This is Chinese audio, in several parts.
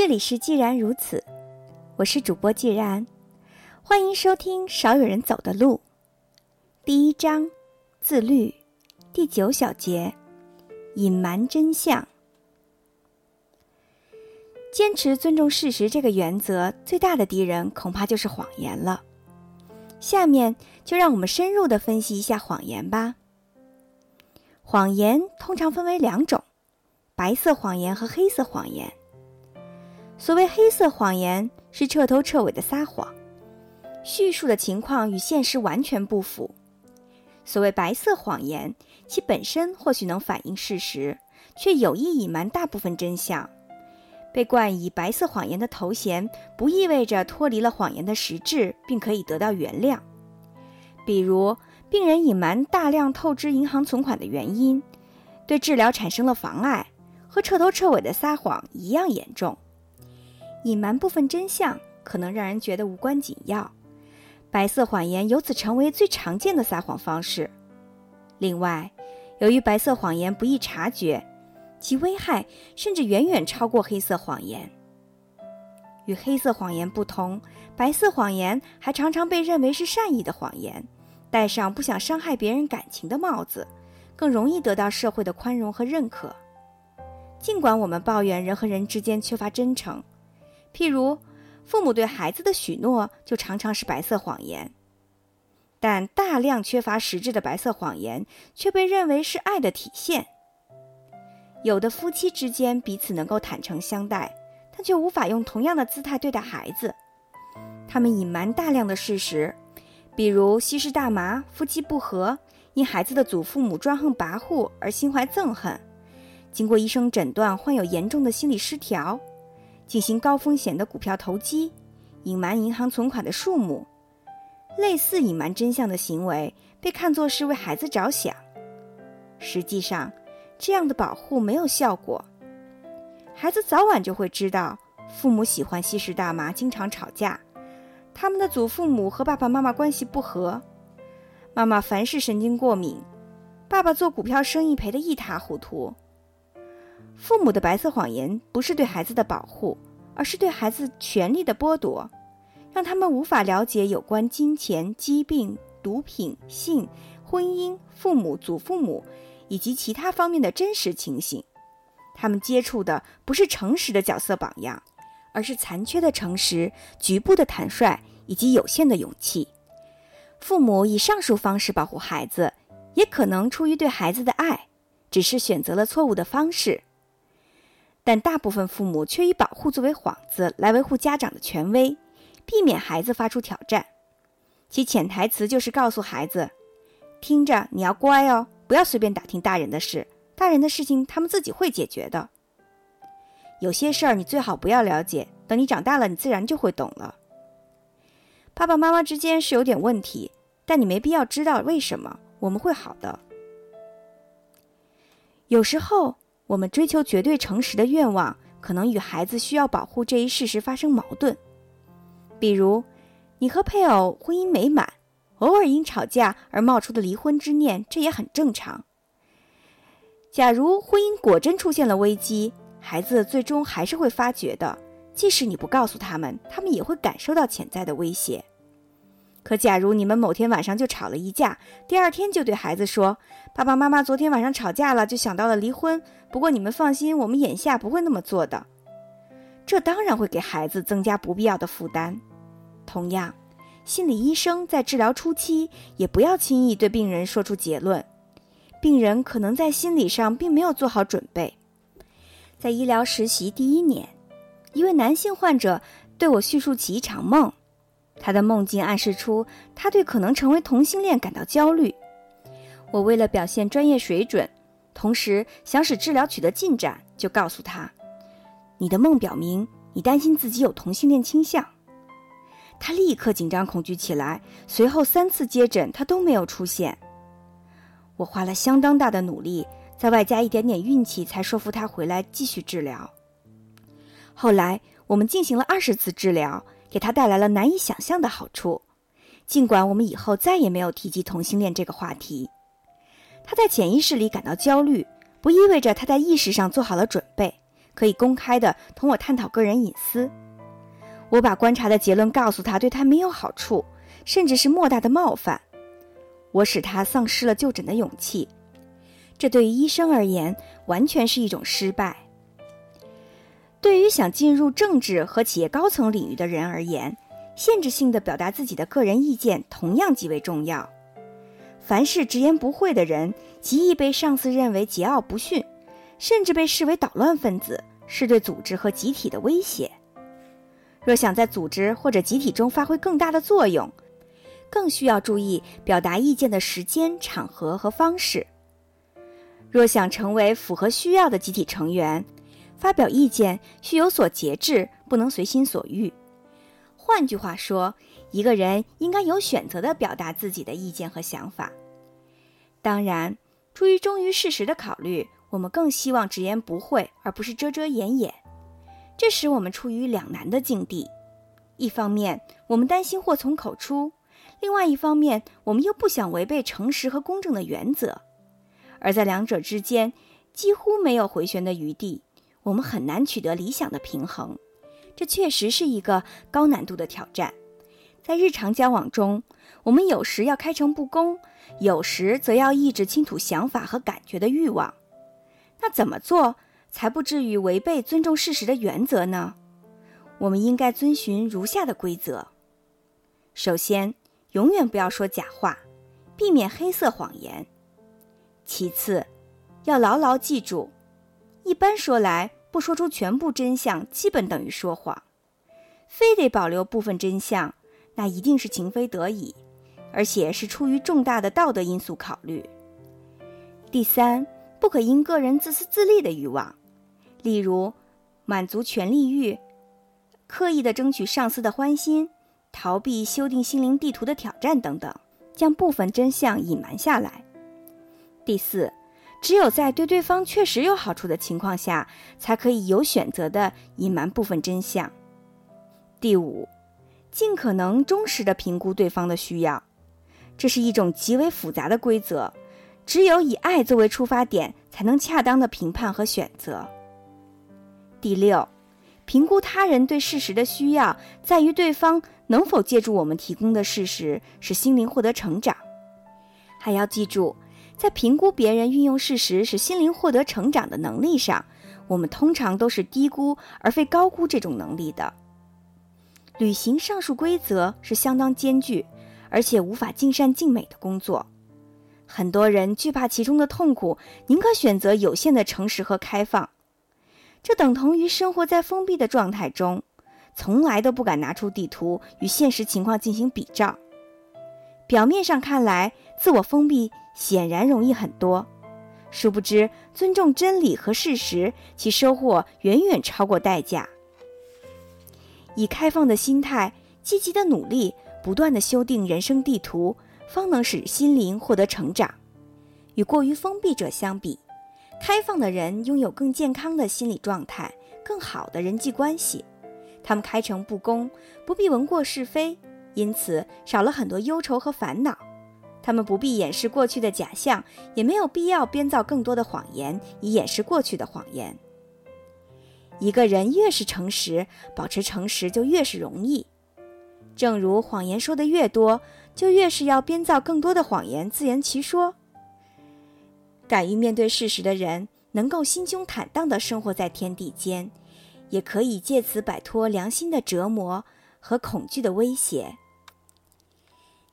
这里是既然如此，我是主播既然，欢迎收听少有人走的路。第一章，自律，第九小节，隐瞒真相。坚持尊重事实这个原则，最大的敌人恐怕就是谎言了。下面就让我们深入的分析一下谎言吧。谎言通常分为两种：白色谎言和黑色谎言。所谓黑色谎言，是彻头彻尾的撒谎，叙述的情况与现实完全不符；所谓白色谎言，其本身或许能反映事实，却有意隐瞒大部分真相。被冠以白色谎言的头衔，不意味着脱离了谎言的实质，并可以得到原谅。比如，病人隐瞒大量透支银行存款的原因，对治疗产生了妨碍，和彻头彻尾的撒谎一样严重。隐瞒部分真相，可能让人觉得无关紧要，白色谎言由此成为最常见的撒谎方式。另外，由于白色谎言不易察觉。其危害甚至远远超过黑色谎言。与黑色谎言不同，白色谎言还常常被认为是善意的谎言，戴上不想伤害别人感情的帽子，更容易得到社会的宽容和认可。尽管我们抱怨人和人之间缺乏真诚，譬如父母对孩子的许诺就常常是白色谎言，但大量缺乏实质的白色谎言却被认为是爱的体现。有的夫妻之间彼此能够坦诚相待，但却无法用同样的姿态对待孩子。他们隐瞒大量的事实，比如吸食大麻、夫妻不和、因孩子的祖父母专横跋扈而心怀憎恨、经过医生诊断患有严重的心理失调、进行高风险的股票投机、隐瞒银行存款的数目。类似隐瞒真相的行为被看作是为孩子着想，实际上。这样的保护没有效果，孩子早晚就会知道，父母喜欢吸食大麻，经常吵架；他们的祖父母和爸爸妈妈关系不和，妈妈凡事神经过敏，爸爸做股票生意赔得一塌糊涂。父母的白色谎言不是对孩子的保护，而是对孩子权利的剥夺，让他们无法了解有关金钱、疾病、毒品、性、婚姻、父母、祖父母。以及其他方面的真实情形，他们接触的不是诚实的角色榜样，而是残缺的诚实、局部的坦率以及有限的勇气。父母以上述方式保护孩子，也可能出于对孩子的爱，只是选择了错误的方式。但大部分父母却以保护作为幌子来维护家长的权威，避免孩子发出挑战。其潜台词就是告诉孩子：“听着，你要乖哦。”不要随便打听大人的事，大人的事情他们自己会解决的。有些事儿你最好不要了解，等你长大了，你自然就会懂了。爸爸妈妈之间是有点问题，但你没必要知道为什么，我们会好的。有时候，我们追求绝对诚实的愿望，可能与孩子需要保护这一事实发生矛盾。比如，你和配偶婚姻美满。偶尔因吵架而冒出的离婚之念，这也很正常。假如婚姻果真出现了危机，孩子最终还是会发觉的。即使你不告诉他们，他们也会感受到潜在的威胁。可假如你们某天晚上就吵了一架，第二天就对孩子说：“爸爸妈妈昨天晚上吵架了，就想到了离婚。不过你们放心，我们眼下不会那么做的。”这当然会给孩子增加不必要的负担。同样。心理医生在治疗初期也不要轻易对病人说出结论，病人可能在心理上并没有做好准备。在医疗实习第一年，一位男性患者对我叙述起一场梦，他的梦境暗示出他对可能成为同性恋感到焦虑。我为了表现专业水准，同时想使治疗取得进展，就告诉他：“你的梦表明你担心自己有同性恋倾向。”他立刻紧张恐惧起来，随后三次接诊他都没有出现。我花了相当大的努力，再外加一点点运气，才说服他回来继续治疗。后来我们进行了二十次治疗，给他带来了难以想象的好处。尽管我们以后再也没有提及同性恋这个话题，他在潜意识里感到焦虑，不意味着他在意识上做好了准备。可以公开的同我探讨个人隐私。我把观察的结论告诉他，对他没有好处，甚至是莫大的冒犯。我使他丧失了就诊的勇气，这对于医生而言完全是一种失败。对于想进入政治和企业高层领域的人而言，限制性的表达自己的个人意见同样极为重要。凡是直言不讳的人，极易被上司认为桀骜不驯，甚至被视为捣乱分子，是对组织和集体的威胁。若想在组织或者集体中发挥更大的作用，更需要注意表达意见的时间、场合和方式。若想成为符合需要的集体成员，发表意见需有所节制，不能随心所欲。换句话说，一个人应该有选择地表达自己的意见和想法。当然，出于忠于事实的考虑，我们更希望直言不讳，而不是遮遮掩掩。这使我们处于两难的境地：一方面，我们担心祸从口出；另外一方面，我们又不想违背诚实和公正的原则。而在两者之间，几乎没有回旋的余地，我们很难取得理想的平衡。这确实是一个高难度的挑战。在日常交往中，我们有时要开诚布公。有时则要抑制倾吐想法和感觉的欲望，那怎么做才不至于违背尊重事实的原则呢？我们应该遵循如下的规则：首先，永远不要说假话，避免黑色谎言；其次，要牢牢记住，一般说来，不说出全部真相，基本等于说谎；非得保留部分真相，那一定是情非得已。而且是出于重大的道德因素考虑。第三，不可因个人自私自利的欲望，例如满足权力欲、刻意的争取上司的欢心、逃避修订心灵地图的挑战等等，将部分真相隐瞒下来。第四，只有在对对方确实有好处的情况下，才可以有选择的隐瞒部分真相。第五，尽可能忠实的评估对方的需要。这是一种极为复杂的规则，只有以爱作为出发点，才能恰当的评判和选择。第六，评估他人对事实的需要，在于对方能否借助我们提供的事实，使心灵获得成长。还要记住，在评估别人运用事实使心灵获得成长的能力上，我们通常都是低估而非高估这种能力的。履行上述规则是相当艰巨。而且无法尽善尽美的工作，很多人惧怕其中的痛苦，宁可选择有限的诚实和开放。这等同于生活在封闭的状态中，从来都不敢拿出地图与现实情况进行比照。表面上看来，自我封闭显然容易很多，殊不知尊重真理和事实，其收获远远超过代价。以开放的心态，积极的努力。不断的修订人生地图，方能使心灵获得成长。与过于封闭者相比，开放的人拥有更健康的心理状态，更好的人际关系。他们开诚布公，不必闻过是非，因此少了很多忧愁和烦恼。他们不必掩饰过去的假象，也没有必要编造更多的谎言以掩饰过去的谎言。一个人越是诚实，保持诚实就越是容易。正如谎言说的越多，就越是要编造更多的谎言自圆其说。敢于面对事实的人，能够心胸坦荡地生活在天地间，也可以借此摆脱良心的折磨和恐惧的威胁。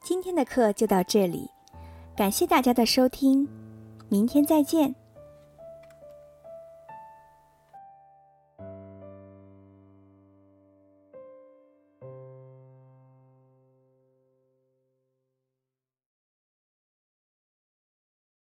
今天的课就到这里，感谢大家的收听，明天再见。